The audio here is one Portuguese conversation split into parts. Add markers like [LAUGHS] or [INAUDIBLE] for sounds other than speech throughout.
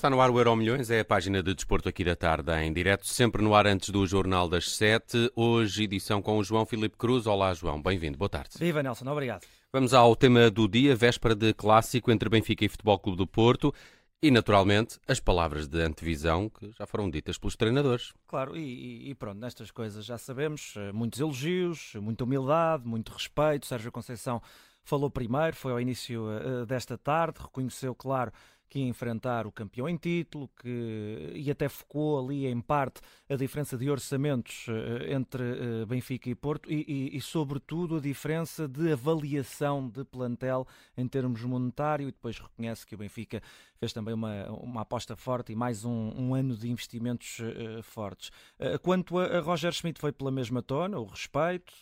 Está no ar o Euro Milhões, é a página de desporto aqui da tarde em direto, sempre no ar antes do Jornal das Sete. Hoje, edição com o João Filipe Cruz. Olá, João, bem-vindo, boa tarde. Viva, Nelson, obrigado. Vamos ao tema do dia, véspera de clássico entre Benfica e Futebol Clube do Porto. E, naturalmente, as palavras de antevisão que já foram ditas pelos treinadores. Claro, e, e, pronto, nestas coisas já sabemos, eh, muitos elogios, muita humildade, muito respeito. Sérgio Conceição falou primeiro, foi ao início uh, desta tarde, reconheceu, claro, que ia enfrentar o campeão em título, que e até focou ali em parte a diferença de orçamentos uh, entre uh, Benfica e Porto e, e, e, sobretudo, a diferença de avaliação de plantel em termos monetário e depois reconhece que o Benfica fez também uma, uma aposta forte e mais um, um ano de investimentos uh, fortes. quanto a, a, Roger Schmidt foi pela mesma tona, o respeito,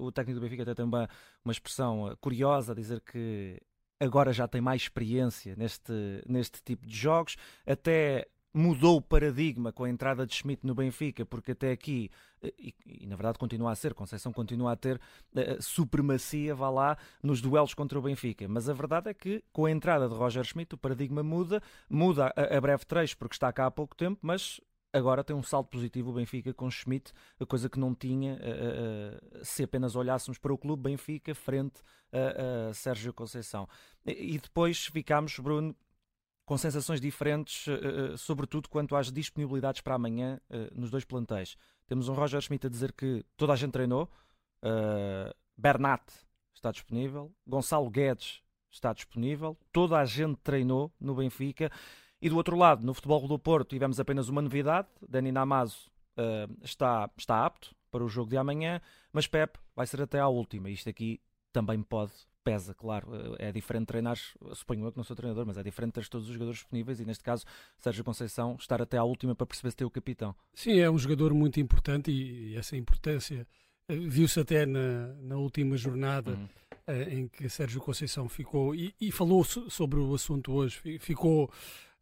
o técnico do Benfica até tem uma expressão curiosa a dizer que agora já tem mais experiência neste, neste tipo de jogos, até mudou o paradigma com a entrada de Schmidt no Benfica, porque até aqui, eh, e, e na verdade continua a ser, Conceição continua a ter uh, supremacia, vá lá, nos duelos contra o Benfica. Mas a verdade é que com a entrada de Roger Schmidt o paradigma muda, muda a, a breve trecho porque está cá há pouco tempo, mas agora tem um salto positivo o Benfica com Schmidt, a coisa que não tinha uh, uh, se apenas olhássemos para o clube Benfica frente a, a Sérgio Conceição. E, e depois ficámos, Bruno, com sensações diferentes, uh, sobretudo quanto às disponibilidades para amanhã nos dois plantéis. Temos um Roger Schmidt a dizer que toda a gente treinou, Bernat está disponível, Gonçalo Guedes está disponível, toda a gente treinou no Benfica. E do outro lado, no Futebol do Porto, tivemos apenas uma novidade. Dani Namazo uh, está, está apto para o jogo de amanhã, mas Pep vai ser até à última. Isto aqui também pode, pesa, claro. Eh, é diferente treinar, suponho eu que não sou treinador, mas é diferente ter todos os jogadores disponíveis e, neste caso, Sérgio Conceição estar até à última para perceber se tem o capitão. Sim, é um jogador muito importante e essa importância eh, viu-se até na, na última jornada. Uhum. em que Sérgio Conceição ficou e, e falou sobre o assunto hoje, ficou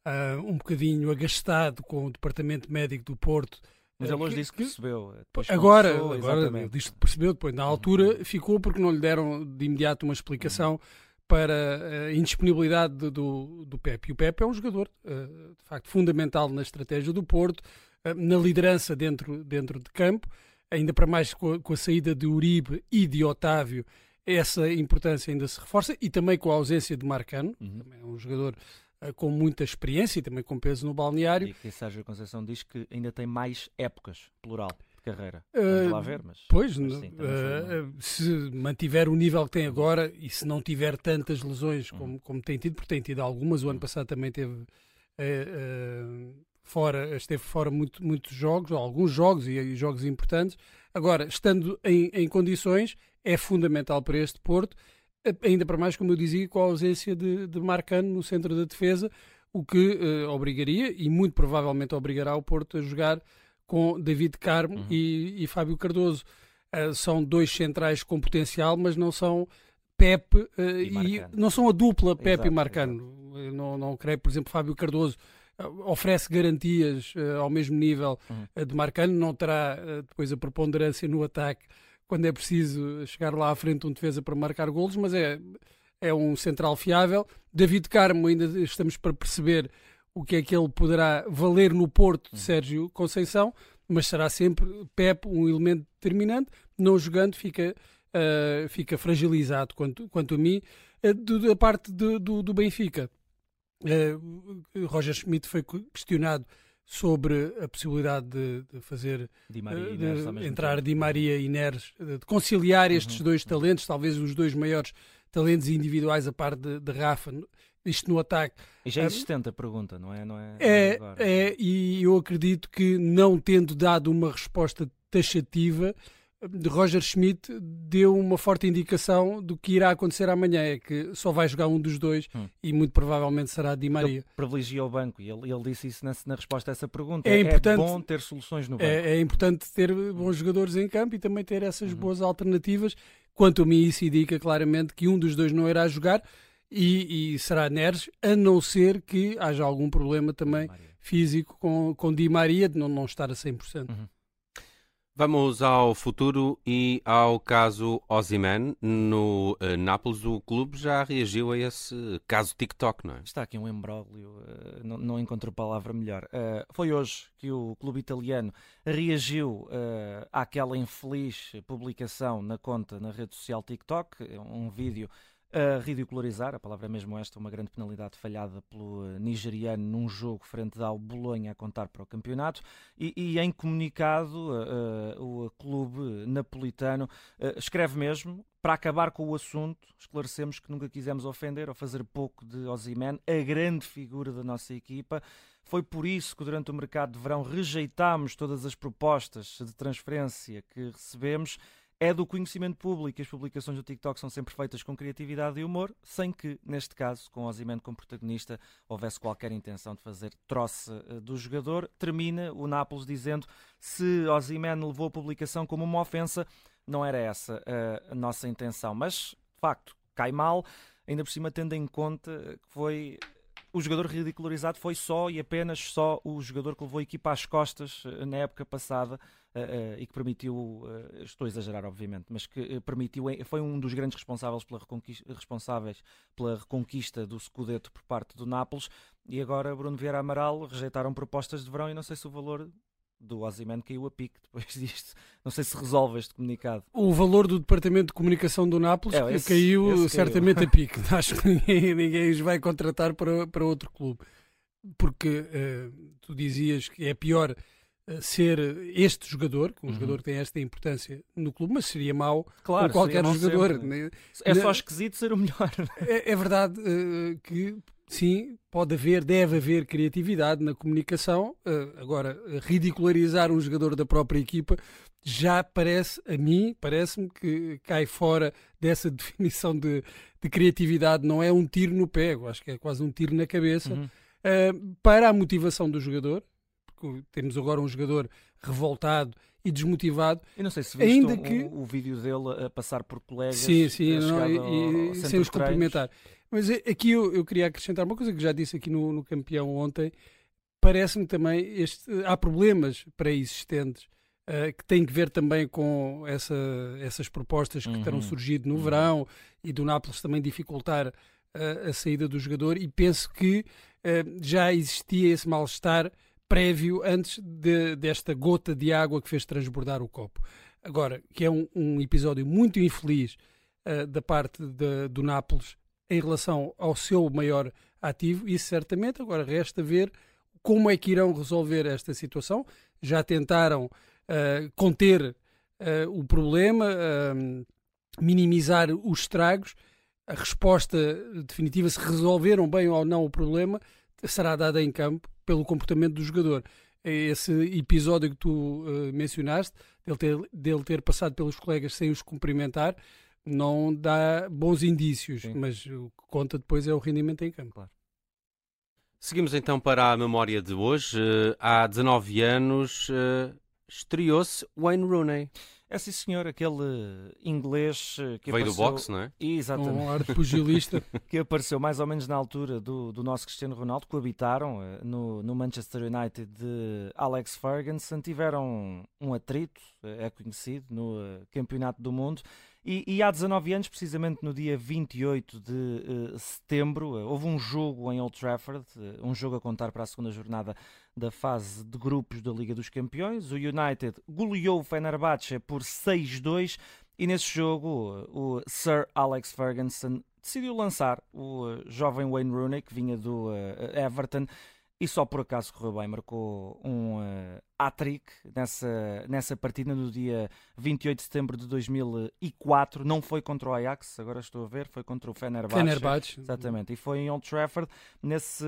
uh, um bocadinho agastado com o Departamento Médico do Porto. Mas ele hoje disse que percebeu. Agora, agora ele disse que percebeu, depois na altura ficou porque não lhe deram de imediato uma explicação para a indisponibilidade do, do, do Pepe. E o Pepe é um jogador, uh, de facto, fundamental na estratégia do Porto, uh, na liderança dentro, dentro de campo, ainda para mais com a, com a saída de Uribe e de Otávio, essa importância ainda se reforça, e também com a ausência de Marcano, uhum. também é um jogador com muita experiência e também com peso no balneário. E que Sérgio Conceição diz que ainda tem mais épocas, plural, de carreira. Vamos uh, lá ver, mas. Pois, mas sim, uh, se mantiver o nível que tem agora e se não tiver tantas lesões como, uhum. como tem tido, porque tem tido algumas, o ano passado também teve. Uh, fora, esteve fora muito, muitos jogos, alguns jogos e, e jogos importantes. Agora, estando em, em condições, é fundamental para este Porto ainda para mais, como eu dizia, com a ausência de, de Marcano no centro da defesa, o que uh, obrigaria, e muito provavelmente obrigará o Porto a jogar com David Carmo uhum. e, e, Fábio Cardoso. Uh, são dois centrais com potencial, mas não são Pepe uh, e, e, não são a dupla Pepe exato, e Marcano. Não, não creio, por exemplo, Fábio Cardoso oferece garantias ao mesmo nível uhum. de Marcano, não terá depois a preponderância no ataque quando é preciso chegar lá à frente um defesa para marcar golos, mas é, é um central fiável. David Carmo, ainda estamos para perceber o que é que ele poderá valer no Porto de Sérgio Conceição, mas será sempre Pep um elemento determinante. Não jogando, fica, uh, fica fragilizado quanto, quanto a mim. Uh, do, da parte do, do, do Benfica, uh, Roger Schmidt foi questionado sobre a possibilidade de, de fazer Di Maria, de, de entrar tempo. Di Maria e Neres, de conciliar estes uhum, dois talentos, talvez os dois maiores talentos individuais a par de, de Rafa, isto no ataque. E já é existente a pergunta, não é? Não é, é, é, é, e eu acredito que não tendo dado uma resposta taxativa, de Roger Schmidt deu uma forte indicação do que irá acontecer amanhã, é que só vai jogar um dos dois hum. e muito provavelmente será Di Maria. Ele privilegia o banco e ele, ele disse isso na, na, resposta a essa pergunta. É, importante, é bom ter soluções no banco. É, é, importante ter bons jogadores em campo e também ter essas uhum. boas alternativas. Quanto a mim, isso indica claramente que um dos dois não irá jogar e, e será Neres, a não ser que haja algum problema também físico com, com Di Maria de não, não estar a 100%. Uhum. Vamos ao futuro e ao caso Ozyman. No uh, Nápoles, o clube já reagiu a esse caso TikTok, não é? Está aqui um embróglio, uh, não, não encontro palavra melhor. Uh, foi hoje que o clube italiano reagiu àquela infeliz publicação na conta na rede social TikTok, um vídeo a ridicularizar, a palavra é mesmo esta, uma grande penalidade falhada pelo eh, nigeriano num jogo frente ao Bolonha a contar para o campeonato e, e em comunicado uh, o clube napolitano uh, escreve mesmo para acabar com o assunto, esclarecemos que nunca quisemos ofender ou fazer pouco de Ozyman, a grande figura da nossa equipa. Foi por isso que durante o mercado de verão rejeitámos todas as propostas de transferência que recebemos é do conhecimento público. As publicações do TikTok são sempre feitas com criatividade e humor, sem que, neste caso, com Ozyman como protagonista, houvesse qualquer intenção de fazer troça eh, do jogador. Termina o Nápoles dizendo se Ozyman levou a publicação como uma ofensa, não era essa eh, a nossa intenção. Mas, de facto, cai mal, ainda por cima tendo em conta que foi o jogador ridicularizado foi só e apenas só o jogador que levou a equipa às costas eh, na época passada uh, uh, e que permitiu, uh, estou a exagerar obviamente, mas que permitiu, foi um dos grandes responsáveis pela, responsáveis pela reconquista do Scudetto por parte do Nápoles. E agora Bruno Vieira Amaral rejeitaram propostas de verão e não sei se o valor do Ozyman caiu a pique depois [LAUGHS] disto. Não sei se resolve este comunicado. O valor do Departamento de Comunicação do Nápoles é, esse, caiu esse certamente caiu. a pique. [LAUGHS] Acho que ninguém, ninguém os vai contratar para, para outro clube. Porque uh, tu dizias que é pior uh, ser este jogador, um uhum. jogador que tem esta importância no clube, mas seria mau claro, qualquer jogador. Né? É só esquisito ser o melhor. [LAUGHS] É, é verdade uh, que sim, pode haver, deve haver criatividade na comunicação. Uh, agora, ridicularizar um jogador da própria equipa já parece, a mim, parece-me que cai fora dessa [LAUGHS] definição de, de, criatividade. Não é um tiro no pé, eu acho que é quase um tiro na cabeça. Uhum. Uh, para a motivação do jogador, porque temos agora um jogador revoltado e desmotivado. Eu não sei se viste ainda um, que... o, o vídeo dele a passar por colegas sim, sim, não, e, e sem os cumprimentar. Mas aqui eu, eu, queria acrescentar uma coisa que já disse aqui no, no campeão ontem. Parece-me também este, há problemas pré-existentes uh, que têm que ver também com essa, essas propostas que uhum. terão surgido no uhum. verão e do Nápoles também dificultar uh, a saída do jogador. E penso que uh, já existia esse mal-estar prévio antes de, desta gota de água que fez transbordar o copo. Agora, que é um, um episódio muito infeliz da parte de, do Nápoles em relação ao seu maior ativo, isso certamente. Agora resta ver como é que irão resolver esta situação. Já tentaram uh, conter uh, o problema, uh, minimizar os estragos. A resposta definitiva, se resolveram bem ou não o problema, será dada em campo pelo comportamento do jogador. Esse episódio que tu mencionaste, dele ter, dele ter passado pelos colegas sem os cumprimentar, não dá bons indícios, Sim. mas o que conta depois é o rendimento em campo. Claro. Seguimos então para a memória de hoje. Uh, há 19 anos uh, estreou-se Wayne Rooney. É sim, senhor, aquele inglês eh, que Veio apareceu... do boxe, não é? Exatamente. Um ar de pugilista. [LAUGHS] que apareceu mais ou menos na altura do, do nosso Cristiano Ronaldo, coabitaram no, no Manchester United de Alex Ferguson, tiveram um atrito, é conhecido, no Campeonato do Mundo, e, e, há 19 anos, precisamente no dia 28 de uh, setembro, houve um jogo em Old Trafford, um jogo a contar para a segunda jornada da fase de grupos da Liga dos Campeões. O United goleou o Fenerbahçe por 6-2 e nesse jogo o Sir Alex Ferguson decidiu lançar o jovem Wayne Rooney, que vinha do Everton, e só por acaso correu bem, marcou um uh, hat-trick nessa, nessa partida no dia 28 de setembro de 2004. Não foi contra o Ajax, agora estou a ver, foi contra o Fenerbahçe. Fenerbahçe. Exatamente, e foi em Old Trafford, nesse,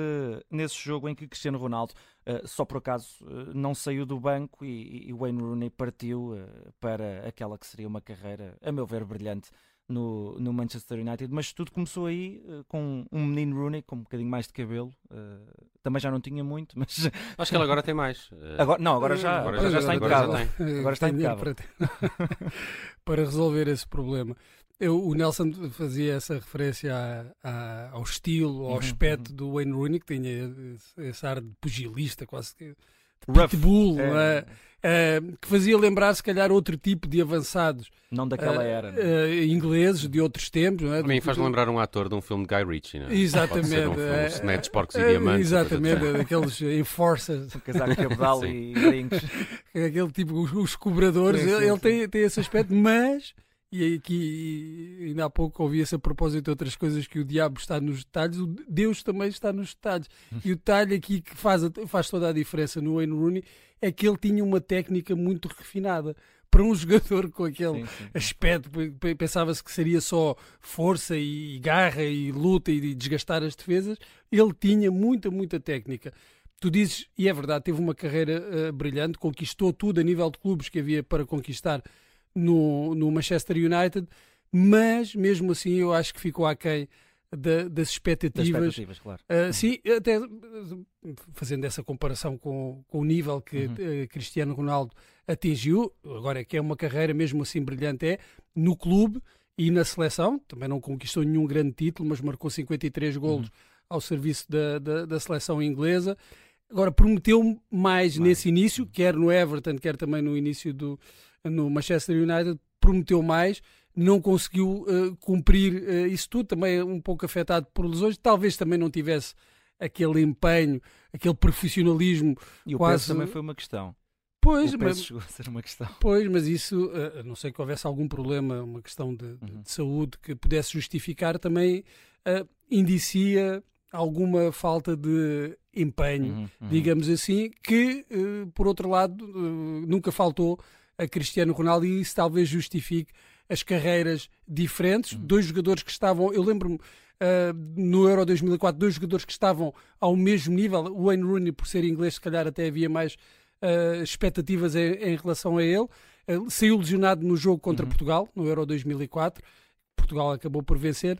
nesse jogo em que Cristiano Ronaldo, uh, só por acaso, uh, não saiu do banco e, e Wayne Rooney partiu para aquela que seria uma carreira, a meu ver, brilhante no, no Manchester United, mas tudo começou aí uh, com um menino Rooney com um bocadinho mais de cabelo. Uh, também já não tinha muito, [LAUGHS] mas. Acho que ele agora tem mais. Uh... Agora, não, agora já, agora já, já está impecável. Agora, agora está impecável. Para, [LAUGHS] para resolver esse problema. Eu, o Nelson fazia essa referência a, a, ao estilo, ao uhum, aspecto uhum. do Wayne Rooney, que tinha esse, esse ar de pugilista, quase que pitbull, é. Uh, que fazia lembrar, se calhar, outro tipo de avançados. Não daquela uh, era. Uh, ingleses, de outros tempos. Não é? A mim faz lembrar um ator de um filme de Guy Ritchie, não é? Exatamente. Pode ser um filme, Snatch, Porcos e Diamantes. Exatamente, daqueles enforcers. Casaco cabedal e brincos. [LAUGHS] Aquele tipo, os cobradores, sim, sim, ele, sim. Tem, tem esse aspecto, mas e aqui, ainda há pouco ouvi-se a propósito de outras coisas que o diabo está nos detalhes, o Deus também está nos detalhes. E o detalhe aqui que faz, faz toda a diferença no Wayne Rooney é que ele tinha uma técnica muito refinada. Para um [LAUGHS] jogador com aquele sim, sim. aspecto, pensava-se que seria só força e garra e luta e desgastar as defesas. Ele tinha muita, muita técnica. Tu dizes, e é verdade, teve uma carreira uh, brilhante, conquistou tudo a nível de clubes que havia para conquistar no, no Manchester United, mas mesmo assim eu acho que ficou aquém da, das expectativas. Das expectativas claro. Uh, sim, até fazendo essa comparação com, com o nível que uhum. uh, Cristiano Ronaldo atingiu, agora é que é uma carreira mesmo assim brilhante, é no clube e na seleção, também não conquistou nenhum grande título, mas marcou 53 golos uhum. ao serviço da, da, da, seleção inglesa. Agora, prometeu mais, mais nesse início, quer no Everton, quer também no início do, no Manchester United, prometeu mais, não conseguiu uh, cumprir uh, isso tudo, também um pouco afetado por lesões, talvez também não tivesse aquele empenho, aquele profissionalismo. E o quase... peso também foi uma questão. Pois, o peso mas, chegou a ser uma questão. Pois, mas isso, uh, a não sei que houvesse algum problema, uma questão de, uhum. de saúde que pudesse justificar, também indicia alguma falta de empenho, uhum, uhum. digamos assim, que, por outro lado, nunca faltou a Cristiano Ronaldo e isso talvez justifique as carreiras diferentes. Uhum. Dois jogadores que estavam, eu lembro-me uh, no Euro 2004, dois jogadores que estavam ao mesmo nível. O Wayne Rooney, por ser inglês, se calhar até havia mais uh, expectativas em, em, relação a ele. Uh, saiu lesionado no jogo contra uhum. Portugal, no Euro 2004. Portugal acabou por vencer,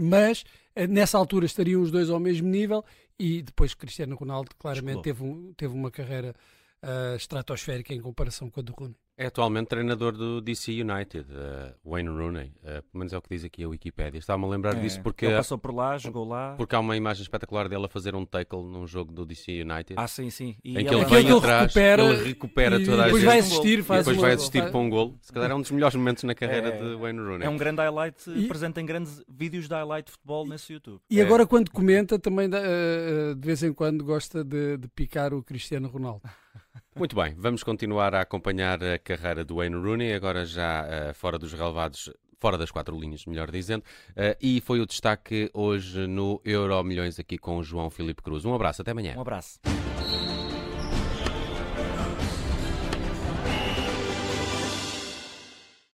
mas nessa altura estariam os dois ao mesmo nível e depois Cristiano Ronaldo claramente teve, um, teve uma carreira uh, estratosférica em comparação com a do Rooney. É atualmente treinador do DC United, uh, Wayne Rooney. Uh, pelo menos é o que diz aqui a Wikipédia. Estava-me a lembrar é, disso porque. Ele passou por lá, jogou lá. Porque há uma imagem espetacular dele a fazer um tackle num jogo do DC United. Ah, sim, sim. E em que ele, ele vem atrás, recupera, ele recupera toda a depois gente. Vai assistir, faz depois vai assistir para um gol. Se calhar é um dos melhores momentos na carreira é, de Wayne Rooney. É um grande highlight, e... presente em grandes vídeos de highlight de futebol nesse YouTube. E é. agora, quando comenta, também uh, de vez em quando gosta de, de picar o Cristiano Ronaldo. [LAUGHS] Muito bem, vamos continuar a acompanhar a carreira do Wayne Rooney, agora já uh, fora dos relevados, fora das quatro linhas, melhor dizendo, uh, e foi o destaque hoje no Euro Milhões aqui com o João Filipe Cruz. Um abraço, até amanhã. Um abraço.